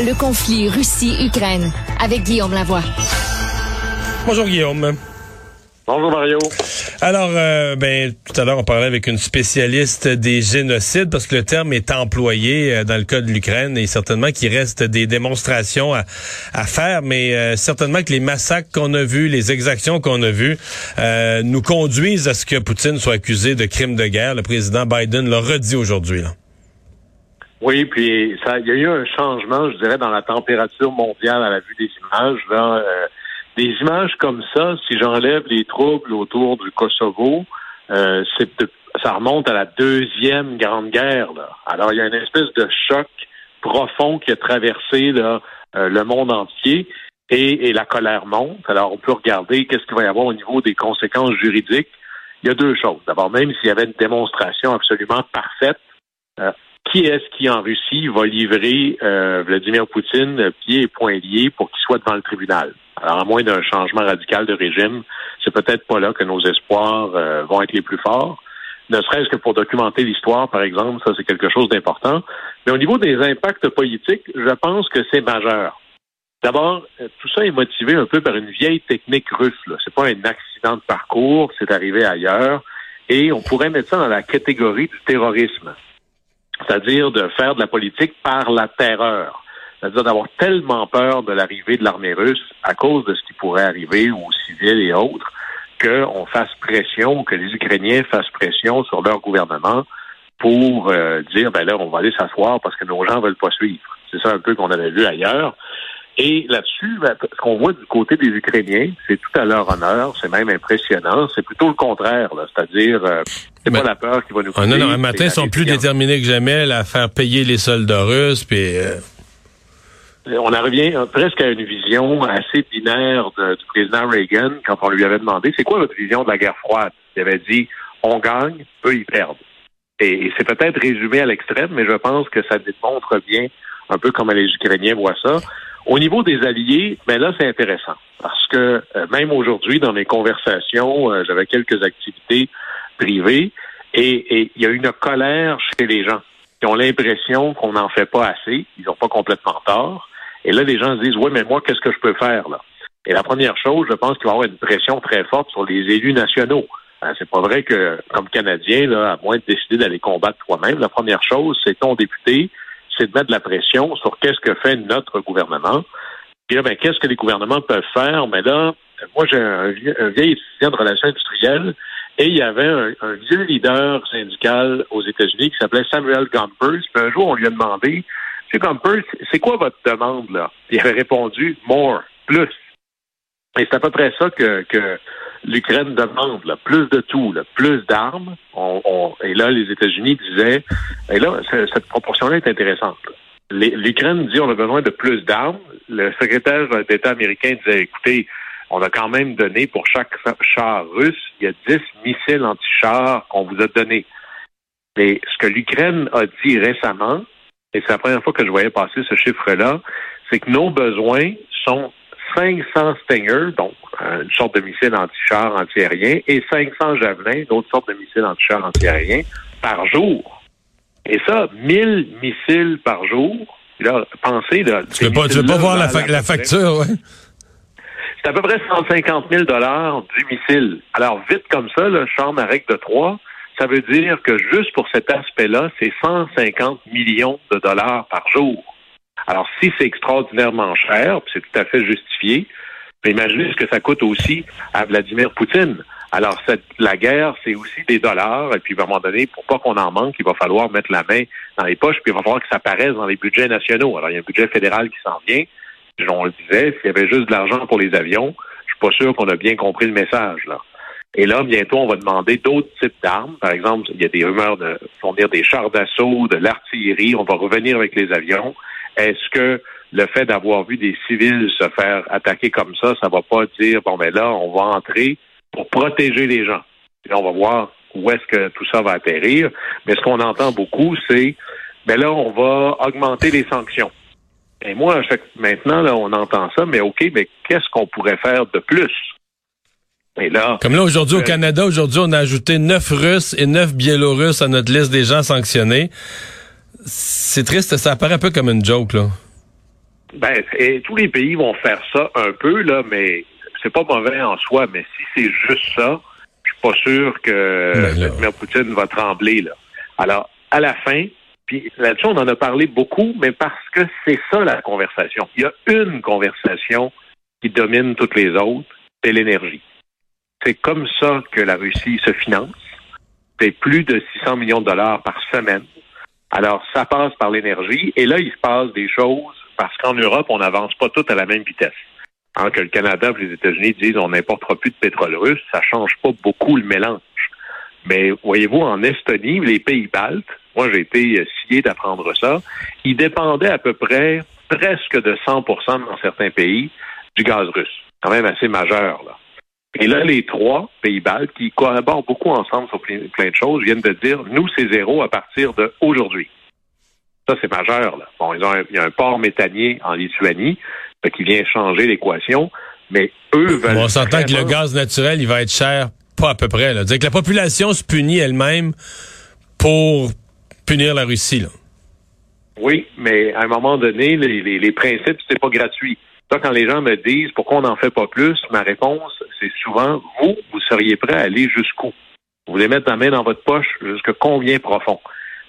Le conflit Russie-Ukraine avec Guillaume Lavoie. Bonjour Guillaume. Bonjour Mario. Alors, euh, ben tout à l'heure on parlait avec une spécialiste des génocides parce que le terme est employé euh, dans le cas de l'Ukraine et certainement qu'il reste des démonstrations à, faire, mais euh, certainement que les massacres qu'on a vus, les exactions qu'on a vues, nous conduisent à ce que Poutine soit accusé de crimes de guerre. Le président Biden l'a redit aujourd'hui. Oui, puis ça, il y a eu un changement, je dirais, dans la température mondiale à la vue des images. Là, des images comme ça, si j'enlève les troubles autour du Kosovo, euh, c'est ça remonte à la deuxième grande guerre. Là. Alors il y a une espèce de choc profond qui a traversé là, euh, le monde entier et, la colère monte. Alors on peut regarder qu'est-ce qu'il va y avoir au niveau des conséquences juridiques. Il y a deux choses. D'abord, même s'il y avait une démonstration absolument parfaite, euh, qui est-ce qui en Russie va livrer Vladimir Poutine pieds et poings liés pour qu'il soit devant le tribunal? Alors, à moins d'un changement radical de régime, c'est peut-être pas là que nos espoirs euh, vont être les plus forts. Ne serait-ce que pour documenter l'histoire, par exemple, ça c'est quelque chose d'important. Mais au niveau des impacts politiques, je pense que c'est majeur. D'abord, euh, tout ça est motivé un peu par une vieille technique russe. C'est pas un accident de parcours, c'est arrivé ailleurs. Et on pourrait mettre ça dans la catégorie du terrorisme, c'est-à-dire de faire de la politique par la terreur c'est-à-dire d'avoir tellement peur de l'arrivée de l'armée russe à cause de ce qui pourrait arriver aux civils et autres, qu'on fasse pression, que les Ukrainiens fassent pression sur leur gouvernement pour euh, dire, ben là, on va aller s'asseoir parce que nos gens veulent pas suivre. C'est ça un peu qu'on avait vu ailleurs. Et là-dessus, ben, ce qu'on voit du côté des Ukrainiens, c'est tout à leur honneur, c'est même impressionnant. C'est plutôt le contraire, c'est-à-dire, euh, c'est pas la peur qui va nous. Ah, non, non, un matin, ils sont plus déterminés que jamais à faire payer les soldats russes, puis. Euh, on en revient presque à une vision assez binaire du président Reagan quand on lui avait demandé c'est quoi votre vision de la guerre froide? Il avait dit on gagne, eux ils perdent. Et, c'est peut-être résumé à l'extrême, mais je pense que ça démontre bien un peu comment les Ukrainiens voient ça. Au niveau des alliés, ben là c'est intéressant parce que euh, même aujourd'hui dans mes conversations, euh, j'avais quelques activités privées et il y a une colère chez les gens qui ont l'impression qu'on n'en fait pas assez. Ils n'ont pas complètement tort. Et là, les gens se disent, oui, mais moi, qu'est-ce que je peux faire là? Et la première chose, je pense qu'il va y avoir une pression très forte sur les élus nationaux. Hein, c'est pas vrai que, comme Canadien, là, à moins de décider d'aller combattre toi-même, la première chose, c'est ton député, c'est de mettre de la pression sur qu'est-ce que fait notre gouvernement. Puis là, ben, qu'est-ce que les gouvernements peuvent faire? Mais là, moi, j'ai un, vieil étudiant de relations industrielles et il y avait un, vieux leader syndical aux États-Unis qui s'appelait Samuel Gompers. Puis un jour, on lui a demandé comme peu, c'est quoi votre demande, là? Il avait répondu more, plus. Et c'est à peu près ça que l'Ukraine demande, là. plus de tout, là. plus d'armes. On, et là, les États-Unis disaient, et là, cette proportion-là est intéressante. L'Ukraine dit on a besoin de plus d'armes. Le secrétaire d'État américain disait, écoutez, on a quand même donné pour chaque char russe, il y a 10 missiles anti-chars qu'on vous a donnés. Mais ce que l'Ukraine a dit récemment, et c'est la première fois que je voyais passer ce chiffre-là, c'est que nos besoins sont 500 Stinger, donc une sorte de missile anti-char antiaérien, et 500 Javelin, d'autres sortes de missiles anti-char antiaériens, par jour. Et ça, 1000 missiles par jour. Là, pensez, là. Tu veux pas, veux pas voir la, facture, ouais. C'est à peu près 150 000 du missile. Alors, vite comme ça, le char règle de 3, ça veut dire que juste pour cet aspect-là, c'est 150 millions de dollars par jour. Alors, si c'est extraordinairement cher, c'est tout à fait justifié, imaginez ce que ça coûte aussi à Vladimir Poutine. Alors, cette, la guerre, c'est aussi des dollars, et puis à un moment donné, pour pas qu'on en manque, il va falloir mettre la main dans les poches, puis il va falloir que ça apparaisse dans les budgets nationaux. Alors, il y a un budget fédéral qui s'en vient. On le disait, s'il y avait juste de l'argent pour les avions, je suis pas sûr qu'on a bien compris le message, là. Et là, bientôt, on va demander d'autres types d'armes. Par exemple, il y a des rumeurs de fournir des chars d'assaut, de l'artillerie. On va revenir avec les avions. Est-ce que le fait d'avoir vu des civils se faire attaquer comme ça, ça va pas dire, bon, ben là, on va entrer pour protéger les gens. Et là, on va voir où est-ce que tout ça va atterrir. Mais ce qu'on entend beaucoup, c'est, ben là, on va augmenter les sanctions. Et moi, maintenant, là, on entend ça, mais OK, mais qu'est-ce qu'on pourrait faire de plus? Comme là, aujourd'hui, au euh, Canada, aujourd'hui, on a ajouté neuf Russes et neuf Biélorusses à notre liste des gens sanctionnés. C'est triste, ça apparaît un peu comme une joke, là. Ben, et tous les pays vont faire ça un peu, là, mais c'est pas mauvais en soi. Mais si c'est juste ça, je suis pas sûr que. Vladimir Poutine va trembler, là. Alors, à la fin, puis là-dessus, on en a parlé beaucoup, mais parce que c'est ça la conversation. Il y a une conversation qui domine toutes les autres, c'est l'énergie. C'est comme ça que la Russie se finance. C'est plus de 600 millions de dollars par semaine. Alors, ça passe par l'énergie. Et là, il se passe des choses parce qu'en Europe, on n'avance pas tout à la même vitesse. Hein, que le Canada et les États-Unis disent on n'importera plus de pétrole russe, ça change pas beaucoup le mélange. Mais voyez-vous, en Estonie, les pays baltes, moi j'ai été euh, scié d'apprendre ça, ils dépendaient à peu près presque de 100 dans certains pays du gaz russe. Quand même assez majeur, là. Et là, les trois pays baltes, qui collaborent beaucoup ensemble sur plein, plein de choses, viennent de dire, nous, c'est zéro à partir d'aujourd'hui. Ça, c'est majeur. Là. Bon, ils ont un, il y a un port méthanier en Lituanie fait qui vient changer l'équation, mais eux veulent... Bon, on s'entend que le gaz naturel, il va être cher, pas à peu près. Là. Dire que la population se punit elle-même pour punir la Russie. Là. Oui, mais à un moment donné, les, les, les principes, c'est pas gratuit. Ça, quand les gens me disent pourquoi on n'en fait pas plus, ma réponse, c'est souvent vous, vous seriez prêt à aller jusqu'où? Vous voulez mettre la main dans votre poche jusque combien profond?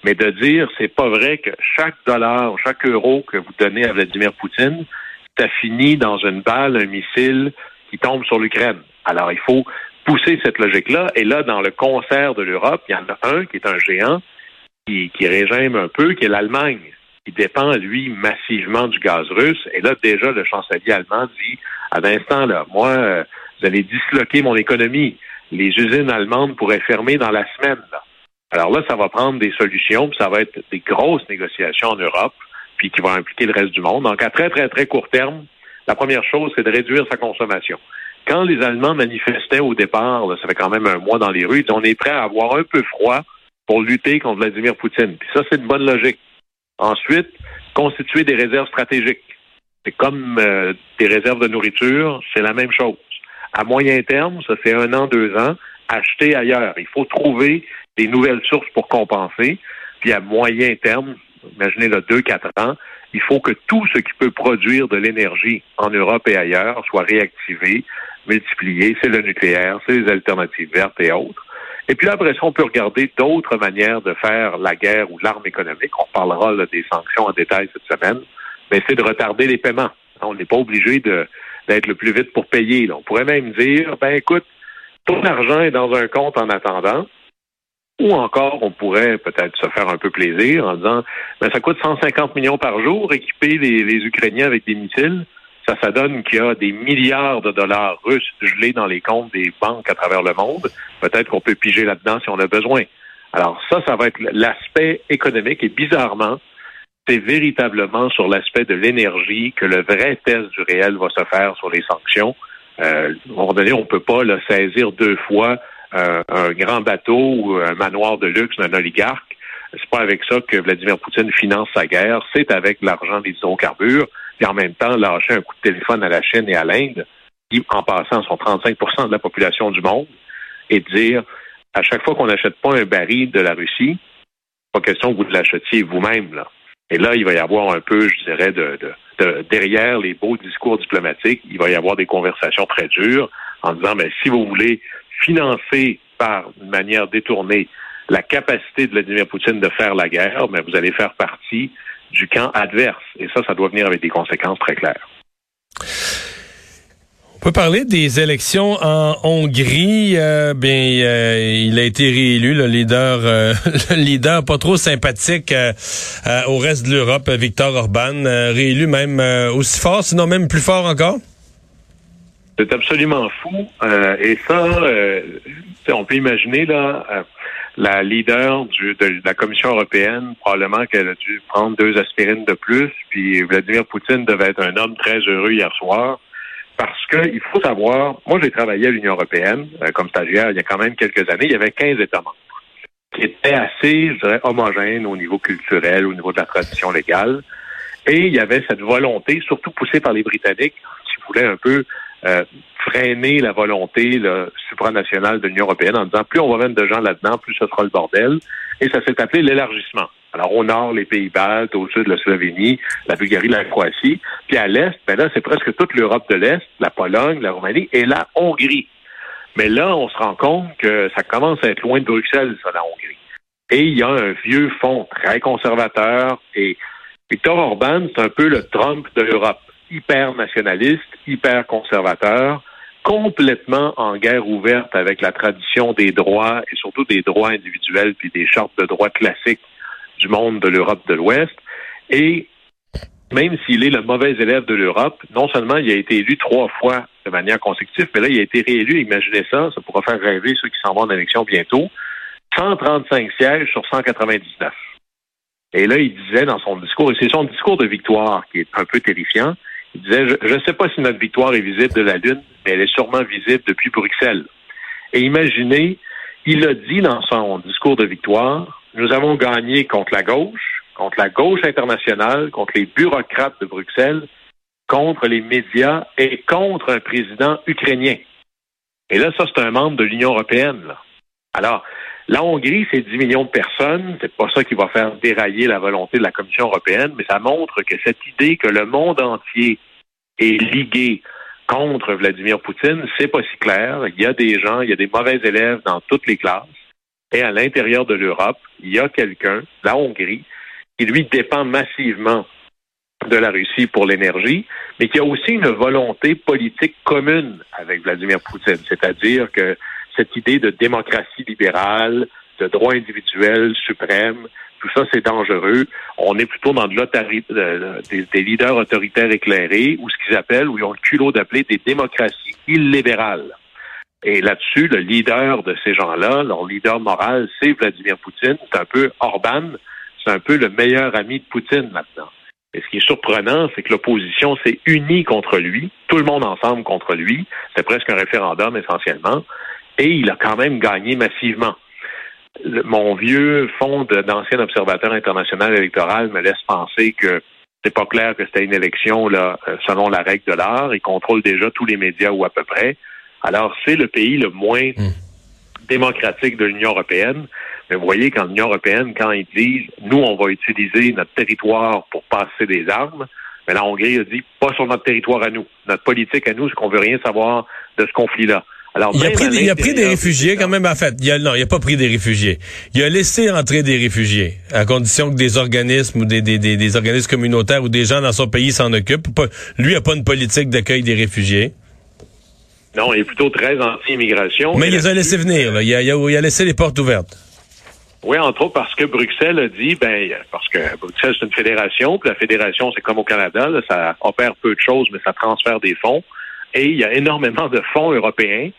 Mais de dire, c'est pas vrai que chaque dollar, chaque euro que vous donnez à Vladimir Poutine, ça finit dans une balle, un missile qui tombe sur l'Ukraine. Alors, il faut pousser cette logique-là. Et là, dans le concert de l'Europe, il y en a un qui est un géant, qui, qui régime un peu, qui est l'Allemagne, qui dépend, lui, massivement du gaz russe. Et là, déjà, le chancelier allemand dit, à l'instant, là, moi, euh, vous allez disloquer mon économie. Les usines allemandes pourraient fermer dans la semaine. Là. Alors là, ça va prendre des solutions, puis ça va être des grosses négociations en Europe, puis qui vont impliquer le reste du monde. Donc, à très, très, très court terme, la première chose, c'est de réduire sa consommation. Quand les Allemands manifestaient au départ, là, ça fait quand même un mois dans les rues, on est prêt à avoir un peu froid pour lutter contre Vladimir Poutine. Puis ça, c'est une bonne logique. Ensuite, constituer des réserves stratégiques. C'est comme euh, des réserves de nourriture, c'est la même chose. À moyen terme, ça fait un an, deux ans, acheter ailleurs. Il faut trouver des nouvelles sources pour compenser. Puis à moyen terme, imaginez le 2-4 ans, il faut que tout ce qui peut produire de l'énergie en Europe et ailleurs soit réactivé, multiplié. C'est le nucléaire, c'est les alternatives vertes et autres. Et puis là, après ça, on peut regarder d'autres manières de faire la guerre ou l'arme économique. On parlera là, des sanctions en détail cette semaine, mais c'est de retarder les paiements. On n'est pas obligé d'être le plus vite pour payer. là. On pourrait même dire, ben écoute, ton argent est dans un compte en attendant, ou encore, on pourrait peut-être se faire un peu plaisir en disant, ben, ça coûte 150 millions par jour, équiper les, les Ukrainiens avec des missiles. Ça, ça donne qu'il y a des milliards de dollars russes gelés dans les comptes des banques à travers le monde. Peut-être qu'on peut piger là-dedans si on a besoin. Alors ça, ça va être l'aspect économique et bizarrement, c'est véritablement sur l'aspect de l'énergie que le vrai test du réel va se faire sur les sanctions. Euh, à un moment donné, on peut pas saisir deux fois euh, un grand bateau ou un manoir de luxe d'un oligarque. C'est pas avec ça que Vladimir Poutine finance sa guerre. C'est avec l'argent des hydrocarbures. Et en même temps, lâcher un coup de téléphone à la Chine et à l'Inde, qui, en passant, sont 35% de la population du monde, et dire, à chaque fois qu'on n'achète pas un baril de la Russie, pas question que vous l'achetiez vous-même, là. Et là, il va y avoir un peu, je dirais, de, de, derrière les beaux discours diplomatiques, il va y avoir des conversations très dures en disant, mais si vous voulez financer par une manière détournée la capacité de Vladimir Poutine de faire la guerre, mais vous allez faire partie du camp adverse. Et ça, ça doit venir avec des conséquences très claires. On peut parler des élections en Hongrie. Euh, bien, euh, il a été réélu, le leader, euh, le leader pas trop sympathique euh, euh, au reste de l'Europe, Victor Orban, euh, réélu même aussi fort, sinon même plus fort encore. C'est absolument fou. Et ça, on peut imaginer là, la leader du, de la Commission européenne, probablement qu'elle a dû prendre deux aspirines de plus. Puis Vladimir Poutine devait être un homme très heureux hier soir. Parce qu'il faut savoir, moi j'ai travaillé à l'Union européenne euh, comme stagiaire il y a quand même quelques années. Il y avait 15 États membres qui étaient assez, je dirais, homogènes au niveau culturel, au niveau de la tradition légale. Et il y avait cette volonté, surtout poussée par les Britanniques, qui voulaient un peu euh, freiner la volonté là, supranationale de l'Union européenne en disant plus on va mettre de gens là-dedans, plus ce sera le bordel. Et ça s'est appelé l'élargissement. Alors au nord, les Pays-Baltes, au sud, la Slovénie, la Bulgarie, la Croatie. Puis à l'est, ben là, c'est presque toute l'Europe de l'Est, la Pologne, la Roumanie et la Hongrie. Mais là, on se rend compte que ça commence à être loin de Bruxelles, ça, la Hongrie. Et il y a un vieux fond très conservateur. Et Victor Orban, c'est un peu le Trump de l'Europe. Hyper nationaliste, hyper conservateur, complètement en guerre ouverte avec la tradition des droits et surtout des droits individuels puis des chartes de droits classiques du monde de l'Europe de l'Ouest. Et même s'il est le mauvais élève de l'Europe, non seulement il a été élu trois fois de manière consécutive, mais là, il a été réélu. Imaginez ça, ça pourra faire rêver ceux qui s'en vont en élection bientôt. 135 sièges sur 199. Et là, il disait dans son discours, et c'est son discours de victoire qui est un peu terrifiant, il disait, je ne sais pas si notre victoire est visible de la Lune, mais elle est sûrement visible depuis Bruxelles. Et imaginez, il a dit dans son discours de victoire, nous avons gagné contre la gauche, contre la gauche internationale, contre les bureaucrates de Bruxelles, contre les médias et contre un président ukrainien. Et là, ça, c'est un membre de l'Union européenne. Alors, la Hongrie, c'est 10 millions de personnes. C'est pas ça qui va faire dérailler la volonté de la Commission européenne, mais ça montre que cette idée que le monde entier est ligué contre Vladimir Poutine, c'est pas si clair. Il y a des gens, il y a des mauvais élèves dans toutes les classes. Et à l'intérieur de l'Europe, il y a quelqu'un, la Hongrie, qui lui dépend massivement de la Russie pour l'énergie, mais qui a aussi une volonté politique commune avec Vladimir Poutine, c'est-à-dire que cette idée de démocratie libérale, de droit individuel suprême, tout ça, c'est dangereux. On est plutôt dans de des, des, leaders autoritaires éclairés, ou ce qu'ils appellent, ou ils ont le culot d'appeler des démocraties illibérales. Et là-dessus, le leader de ces gens-là, leur leader moral, c'est Vladimir Poutine. C'est un peu Orban, c'est un peu le meilleur ami de Poutine maintenant. Et ce qui est surprenant, c'est que l'opposition s'est unie contre lui, tout le monde ensemble contre lui. C'est presque un référendum essentiellement. Et il a quand même gagné massivement. mon vieux fonds d'ancien observateur international électoral me laisse penser que c'est pas clair que c'était une élection là, euh, selon la règle de l'art. Il contrôle déjà tous les médias ou à peu près. Alors, c'est le pays le moins hmm. démocratique de l'Union européenne. Mais vous voyez, quand l'Union européenne, quand ils disent, nous, on va utiliser notre territoire pour passer des armes, mais la Hongrie a dit, pas sur notre territoire à nous. Notre politique à nous, c'est qu'on veut rien savoir de ce conflit-là. Alors, il, a pris, il a pris des réfugiés quand même, en fait. Il a, non, il a pas pris des réfugiés. Il a laissé entrer des réfugiés, à condition que des organismes ou des, des, des, organismes communautaires ou des gens dans son pays s'en occupent. Lui a pas une politique d'accueil des réfugiés. Non, il est plutôt très anti-immigration. Mais il les a laissés venir, là. Il, a, il, a, laissé les portes ouvertes. Oui, entre autres parce que Bruxelles a dit, ben, parce que Bruxelles, c'est une fédération, puis la fédération, c'est comme au Canada, ça opère peu de choses, mais ça transfère des fonds. Et il y a énormément de fonds européens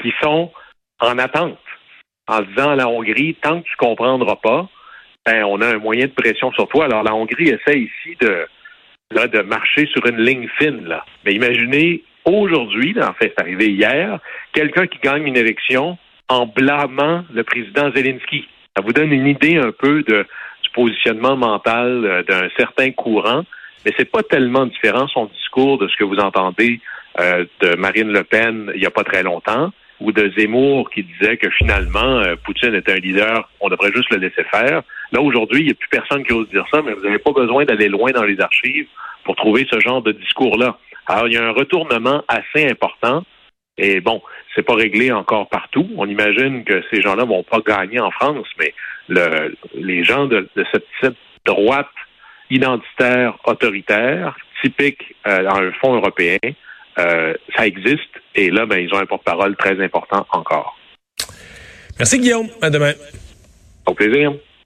qui sont en attente, en disant à la Hongrie, tant que tu comprendras pas, ben, on a un moyen de pression sur toi. Alors la Hongrie essaie ici de, de marcher sur une ligne fine. Là. Mais imaginez aujourd'hui, en fait, c'est arrivé hier, quelqu'un qui gagne une élection en blâmant le président Zelensky. Ça vous donne une idée un peu du positionnement mental euh, d'un certain courant, mais c'est pas tellement différent son discours de ce que vous entendez euh, de Marine Le Pen il n'y a pas très longtemps, ou de Zemmour qui disait que finalement euh, Poutine est un leader, on devrait juste le laisser faire. Là aujourd'hui, il n'y a plus personne qui ose dire ça, mais vous n'avez pas besoin d'aller loin dans les archives pour trouver ce genre de discours-là. Alors il y a un retournement assez important. Et bon, c'est pas réglé encore partout. On imagine que ces gens-là vont pas gagner en France, mais le, les gens de, cette, droite identitaire autoritaire, typique euh, dans un fonds européen, euh, ça existe. Et là, ben, ils ont un porte-parole très important encore. Merci Guillaume. À demain. Au plaisir.